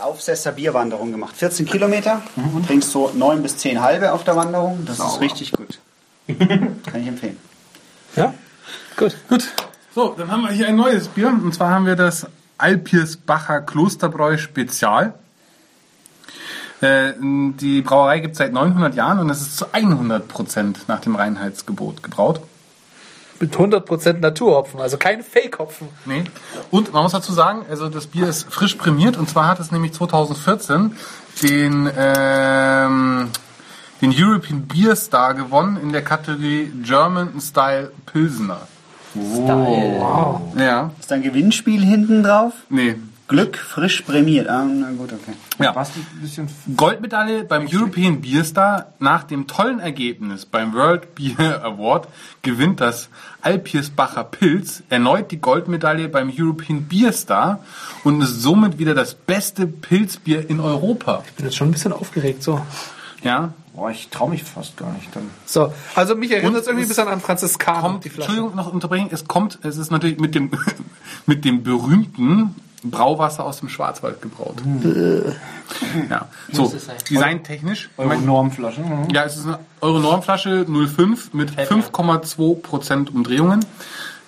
Aufsesser Bierwanderung gemacht. 14 Kilometer, trinkst so 9 bis 10 halbe auf der Wanderung. Das ist richtig gut. Kann ich empfehlen. Ja? Gut. Gut. So, dann haben wir hier ein neues Bier. Und zwar haben wir das Alpirsbacher Klosterbräu Spezial. Äh, die Brauerei gibt es seit 900 Jahren und es ist zu 100% nach dem Reinheitsgebot gebraut. Mit 100% Naturhopfen, also kein Fake-Hopfen. Nee. Und man muss dazu sagen, also das Bier ist frisch prämiert und zwar hat es nämlich 2014 den, ähm, den European Beer Star gewonnen in der Kategorie German Style Pilsener. Style. Ja. Ist da ein Gewinnspiel hinten drauf? Nee. Glück frisch prämiert. Ah, na gut, okay. Ja. Was ein bisschen Goldmedaille beim European Beer Star. Nach dem tollen Ergebnis beim World Beer Award gewinnt das Alpirsbacher Pilz erneut die Goldmedaille beim European Beer Star und ist somit wieder das beste Pilzbier in Europa. Ich bin jetzt schon ein bisschen aufgeregt, so. Ja, Boah, ich traue mich fast gar nicht dann. So, also mich erinnert Und es irgendwie ein bisschen an Franziskaner, kommt. Entschuldigung, noch unterbrechen, es kommt, es ist natürlich mit dem, mit dem berühmten Brauwasser aus dem Schwarzwald gebraut. Ja, so, designtechnisch. Eure Normflasche. mhm. Ja, es ist eine Euro Normflasche 05 mit 5,2% Umdrehungen.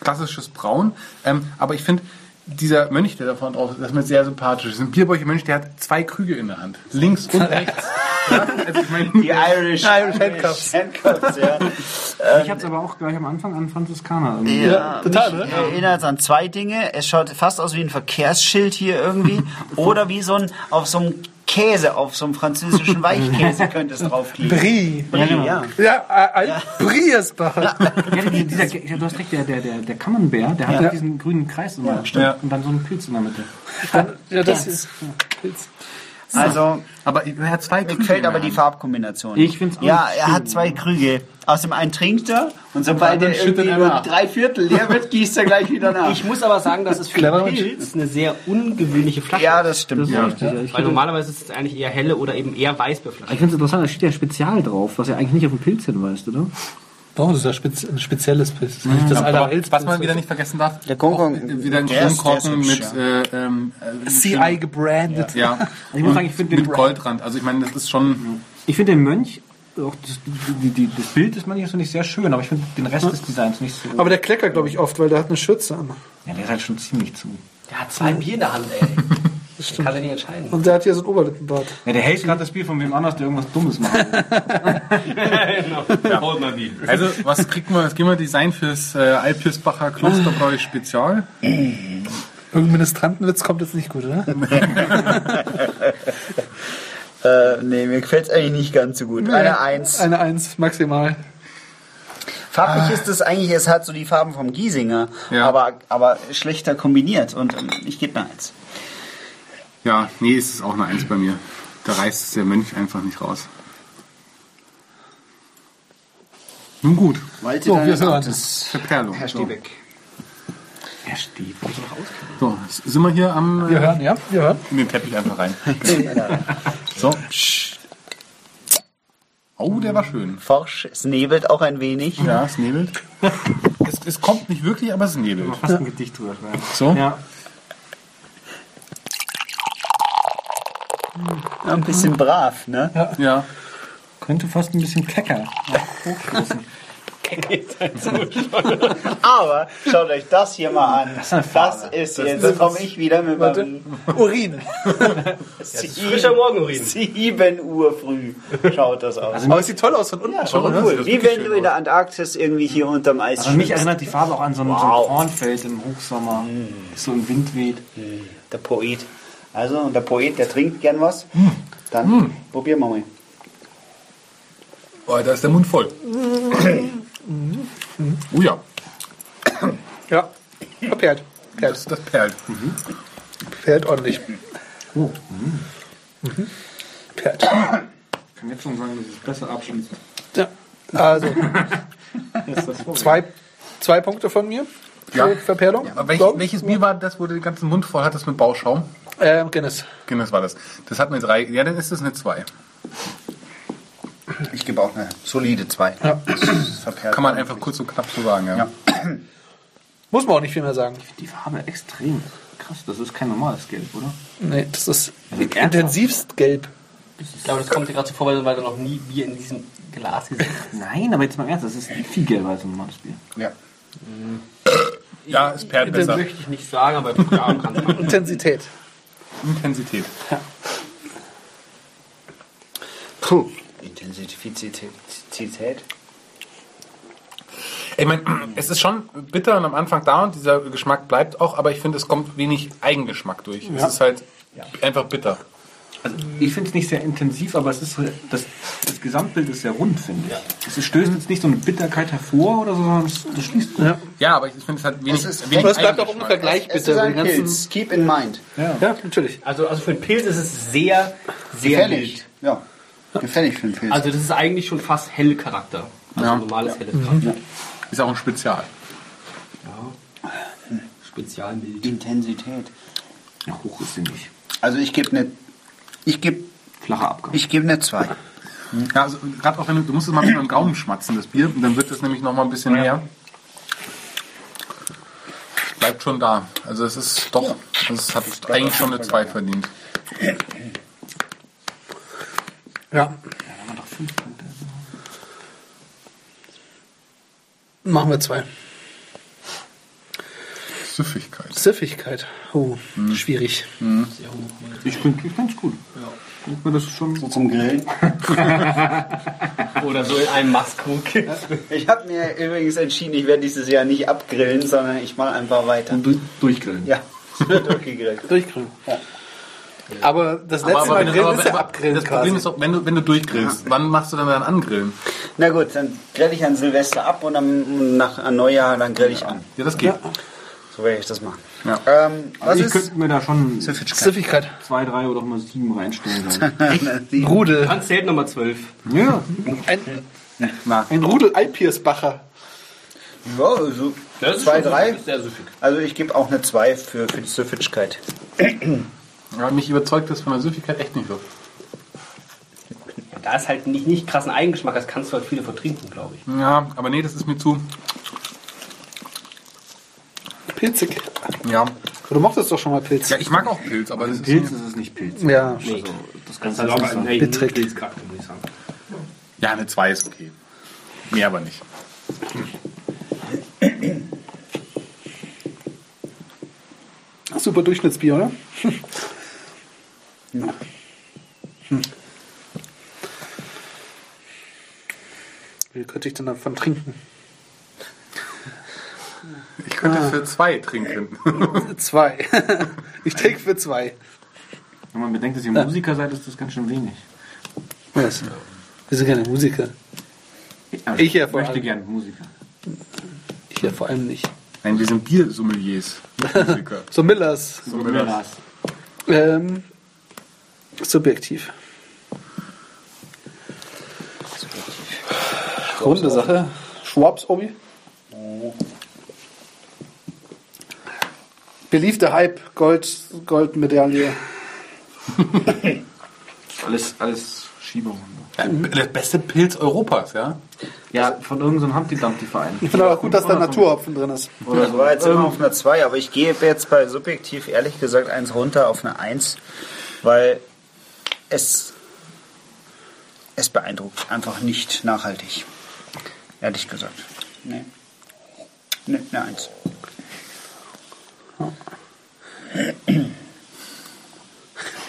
Klassisches Braun. Ähm, aber ich finde, dieser Mönch, der da vorne drauf ist, das ist mir sehr sympathisch. Das ist ein Bierbäucher Mönch, der hat zwei Krüge in der Hand. Links und rechts. ja, also ich Die Irish, Irish Handcuffs. Handcuffs, ja. Ich hab's aber auch gleich am Anfang an Franziskaner. irgendwie. Ja, total, ne? erinnert an zwei Dinge. Es schaut fast aus wie ein Verkehrsschild hier irgendwie. oder wie so ein, auf so einem Käse, auf so einem französischen Weichkäse könnte es draufkleben. Brie. Brie, genau. ja. Ja, ein ja. Briersbacher. Ja, die- dieser, ja, du hast recht, der, der, der, der Camembert, der hat Ja. diesen grünen Kreis immer. Ja. Und dann so einen Pilz in der Mitte. Ja, das ist Pilz. Also, aber er hat zwei mir Krüge. gefällt in der aber die. Farbkombination. Ich find's auch Ja, er schön. hat zwei Krüge. Aus dem einen trinkt er und sobald er irgendwie er nur drei Viertel leer wird, gießt er gleich wieder nach. Ich muss aber sagen, dass es für Clever einen Pilz eine sehr ungewöhnliche Flasche ja, das stimmt. Das ist ja. richtig. Ja. Ich Weil finde normalerweise ist es eigentlich eher helle oder eben eher Weißbierflasche. ich find's interessant, da steht ja Spezial drauf, was ja eigentlich nicht auf den Pilz hinweist, oder? Oh, das ist ja spez ein spezielles Pilz. Ist nicht das alte was man wieder nicht vergessen darf, Der auch wieder ein ist- ist Kronkorken mit, äh, ähm, äh, CI gebrandet. ja, Also ich muss sagen, ich finde den, mit Goldrand. Also ich meine, das ist schon ich find den Mönch, auch das, die, die, das Bild des Mönches finde ich sehr schön, aber ich finde den Rest des Designs nicht so. Aber der kleckert, glaube ich, oft, weil der hat eine Schürze an. ja, der ist halt schon ziemlich zu. Der hat zwei Bier in der Hand, ey. Das kann er nicht entscheiden. Und der hat hier so ein Oberlippenbart. Ja, der hält gerade das Bier von wem anders, der irgendwas Dummes macht. Also, was kriegt man, was geben wir Design fürs äh, Alpirsbacher Klosterbräu Spezial? Irgendein Ministrantenwitz kommt jetzt nicht gut, oder? Äh, nee, mir gefällt es eigentlich nicht ganz so gut. Eine Eins. Eine Eins maximal. Farblich ist es eigentlich, es hat so die Farben vom Giesinger, Ja. aber, aber schlechter kombiniert und ich gebe eine Eins. Ja, nee, ist es auch eine Eins bei mir. Da reißt der Mönch einfach nicht raus. Nun gut, Walte So, wir sind. Amtes, Verperlung. Herr So. Stiebeck. Er steht. So, sind wir hier am Wir äh, hören, ja? Wir hören. in den Teppich einfach rein. So. Oh, der war schön. Forsch, es nebelt auch ein wenig. Ja, es nebelt. Es, es kommt nicht wirklich, aber es nebelt. Fast ein Gedicht drüber schreiben. So. Ja. Ja, ein bisschen brav, ne? Ja. Könnte fast ein bisschen kecker. Aber schaut euch das hier mal an. Das ist jetzt, da komme ich wieder mit meinem Urin. Frischer Morgenurin. 7 Uhr früh. Schaut das aus. Aber es sieht toll aus von unten. Ja, schon, cool. Wie wenn du in der Antarktis irgendwie hier unterm Eis Also mich erinnert die Farbe auch an so ein, so ein Wow. Kornfeld im Hochsommer. So ein Wind weht. Der Poet. Also, und der Poet, der trinkt gern was. Dann Hm. probieren wir mal. Oh, da ist der Mund voll. Oh ja, Ja. Verperlt. das, das perlt. Perlt ordentlich. Mhm. Perlt. Ich kann jetzt schon sagen, dass es besser abschließt. Ja. Also, zwei, zwei Punkte von mir. Für Ja. Verperlung. Aber welch, welches Bier war das, wo du den ganzen Mund voll hattest mit Bauschaum? Ähm, Guinness. Guinness war das. Das hat eine 3. Ja, dann ist es eine 2. Ich gebe auch eine solide 2. Ja. Kann man einfach kurz und knapp so sagen, ja. Ja. Muss man auch nicht viel mehr sagen. Die Farbe extrem krass. Das ist kein normales Gelb, oder? Nee, das ist ernsthaft? intensivst gelb. Ich glaube, das kommt dir gerade so vor, weil weil du noch nie Bier in diesem Glas gesehen hast. Nein, aber jetzt mal Ernst, das ist viel gelber als ein normales Bier. Ja. Ja, es perlt Das besser. möchte ich nicht sagen, aber ja, kannst du machen. Intensität. Intensität. Puh. Intensität. Ich meine, es ist schon bitter und am Anfang da und dieser Geschmack bleibt auch, aber ich finde, es kommt wenig Eigengeschmack durch. Es ist halt einfach bitter. Also ich finde es nicht sehr intensiv, aber es ist das, das Gesamtbild ist sehr rund, finde ich. Es stößt jetzt nicht so eine Bitterkeit hervor oder so, sondern es, das schließt. Ja. Ja, aber ich finde es halt wenig, Es ist- wenig Aber es bleibt auch Eigengeschmack. ungefähr gleich Es ist ein Pilz. Keep in mind. ja, natürlich. Also, also für einen Pilz ist es sehr, sehr Gefällig. mild. Ja. Gefällig für einen Pilz. Also das ist eigentlich schon fast helle Charakter. Also Ja. normales helles Charakter. Ist auch ein Spezial. Spezialmild. Intensität. Ja, hoch ist sie nicht. Also ich gebe eine. Ich gebe. Flacher Abgang. Ich gebe eine 2. Ja, also gerade auch wenn du, du musst es mal mit dem Gaumen schmatzen, das Bier, und dann wird es nämlich noch mal ein bisschen mehr. Bleibt schon da. Also es ist doch, es hat eigentlich schon eine 2 verdient. Ja. Machen wir zwei. Süffigkeit. Siffigkeit. Oh, schwierig. Ich finde ich find's gut. Ja. Ich find, das ist schon So zum Grillen. Oder so in einem Mastkrug. Ich habe mir übrigens entschieden, ich werde dieses Jahr nicht abgrillen, sondern ich mache einfach weiter. du, durchgrillen. Ja, es wird durchgegrillt. Durchgrillen. Aber das letzte Mal wenn du- grillen aber- ist ja aber abgrillen Das Problem quasi. ist auch, wenn du, wenn du durchgrillst, wann machst du dann dann angrillen? Na gut, dann grill ich an Silvester ab und dann nach an Neujahr dann grill ich an. Ja, das geht. So werde ich das machen. Ja. Ähm, was Also ich ist könnte mir da schon Süffigkeit? Siffigkeit. zwei, drei oder auch mal sieben reinstellen. Rudel. Dann zählt Nummer 12. ja, Ein, ein Rudel Alpiersbacher. Ja, also zwei, drei. Sehr süffig. Also ich gebe auch eine 2 für, für die Süffigkeit. ja, mich überzeugt das von der Süffigkeit echt nicht so. Da ist halt nicht, nicht krassen Eigengeschmack, das kannst du halt viele vertrinken, glaube ich. Ja, aber nee, das ist mir zu. Pilzig. Ja. Du mochtest doch schon mal Pilz. Ja, ich mag auch Pilz, aber das ist Pilz ist es nicht Pilz. Ja. Nee. Das kannst du nicht sagen. nee, Bittrig. Pilzcharakter, würde ich sagen. Ja, eine 2 ist okay. Mehr aber nicht. Super Durchschnittsbier, oder? Hm. Wie könnte ich denn davon trinken? Ich könnte für zwei trinken. Zwei. ich trinke für zwei. Wenn man bedenkt, dass ihr Musiker seid, ist das ganz schön wenig. Was? Wir sind keine Musiker. Ich ja vor möchte allem. gerne Musiker. Ich ja vor allem nicht. Nein, wir sind Biersommeliers. nicht Musiker. So Millers. So will das. Ähm, subjektiv. Runde Sache. Schwabs Obi. Beliebter Hype, Gold, Goldmedaille. Alles, alles Schiebungen. Ja, der beste Pilz Europas, ja? Ja, von irgendeinem Humpty Dumpty Verein. Ich finde aber gut, dass da Naturhopfen drin ist. Das war jetzt immer auf einer 2, aber ich gebe jetzt bei subjektiv ehrlich gesagt eins runter auf eine 1, weil es, es beeindruckt einfach nicht nachhaltig. Ehrlich gesagt. Nee. Nee, eine 1. Die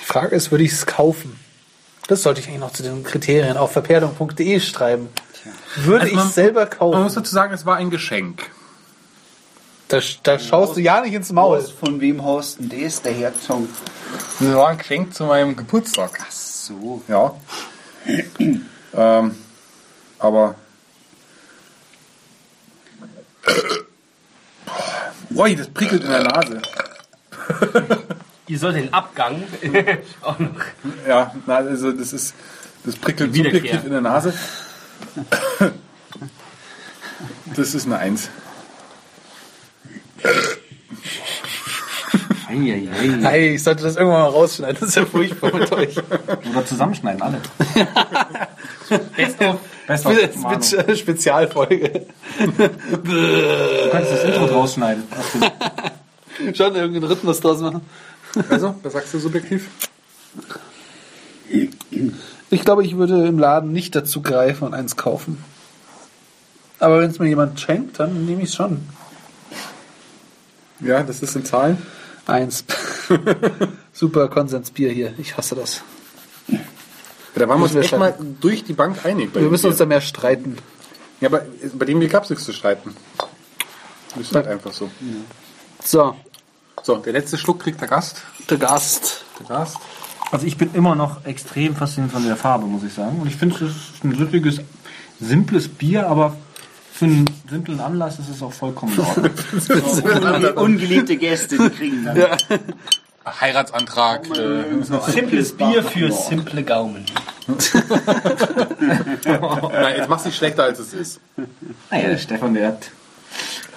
Frage ist, würde ich es kaufen? Das sollte ich eigentlich noch zu den Kriterien auf verperdung.de schreiben. Würde Also man- ich selber Man kaufen? muss dazu sagen, es war ein Geschenk. Da, da schaust du ja nicht ins Maul. Von wem haust denn das, der Herzog? Das war ein Geschenk zu meinem Geburtstag. So. Ja. ähm, aber. Ui, das prickelt in der Nase. Ihr solltet den Abgang auch noch. Ja, na, also das ist. Das prickelt subjektiv in der Nase. Das ist eine Eins. Eieiei. Hey, ich sollte das irgendwann mal rausschneiden. Das ist ja furchtbar mit euch. Oder zusammenschneiden, alle. Best of. Best of eine Spe Spezialfolge. Du kannst das Intro rausschneiden. Schon irgendeinen Rhythmus draus machen. Also, was sagst du subjektiv? Ich glaube, ich würde im Laden nicht dazu greifen und eins kaufen. Aber wenn es mir jemand schenkt, dann nehme ich es schon. Ja, das ist in Zahlen. Eins. Super Konsensbier hier. Ich hasse das. Da waren wir uns echt mal durch die Bank einig. bei Wir müssen uns da mehr streiten. Ja, aber bei dem gab es nichts zu streiten. Das ist halt einfach so. So, So, der letzte Schluck kriegt der Gast. der Gast. Der Gast. Also ich bin immer noch extrem fasziniert von der Farbe, muss ich sagen. Und ich finde, es ist ein süffiges, simples Bier, aber für einen simplen Anlass ist es auch vollkommen in Ordnung. Die ungeliebte Gäste, die kriegen dann. Heiratsantrag. Äh, Simples Bier für simple Gaumen. nein, jetzt mach's nicht schlechter, als es ist. naja, der Stefan, der hat...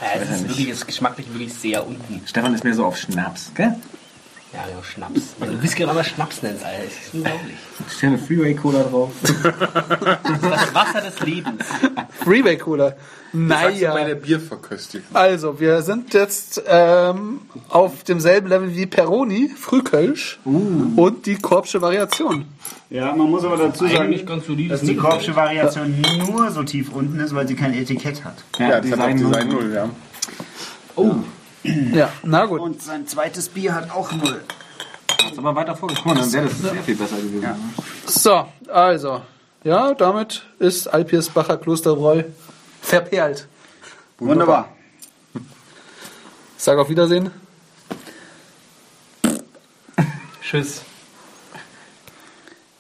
Ja, es ist wirklich, es ist geschmacklich wirklich sehr unten. Stefan ist mehr so auf Schnaps, gell? Ja, ja, Schnaps. Wenn du Whisky aber Schnaps nennst, Alter, das ist unglaublich. Steht eine Freeway-Cola drauf. Das Wasser des Lebens. Freeway Cooler. Sagst du bei der Naja. Bierverköstigung. Also, wir sind jetzt ähm, auf demselben Level wie Peroni, Frühkölsch und die Korbsche Variation. Ja, man muss aber dazu sagen, Eigentlich ganz solides dass die. Korbsche Variation nur so tief unten ist, weil sie kein Etikett hat. Ja, auch Design Design 0, ja. Oh, Ja, na gut. Und sein zweites Bier hat auch null. Hast aber weiter vorgekommen, dann wäre das sehr viel besser gewesen. Ja. So, also. Ja, damit ist Alpirsbacher Klosterbräu verperlt. Wunderbar. Sag auf Wiedersehen. tschüss.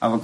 Aber komm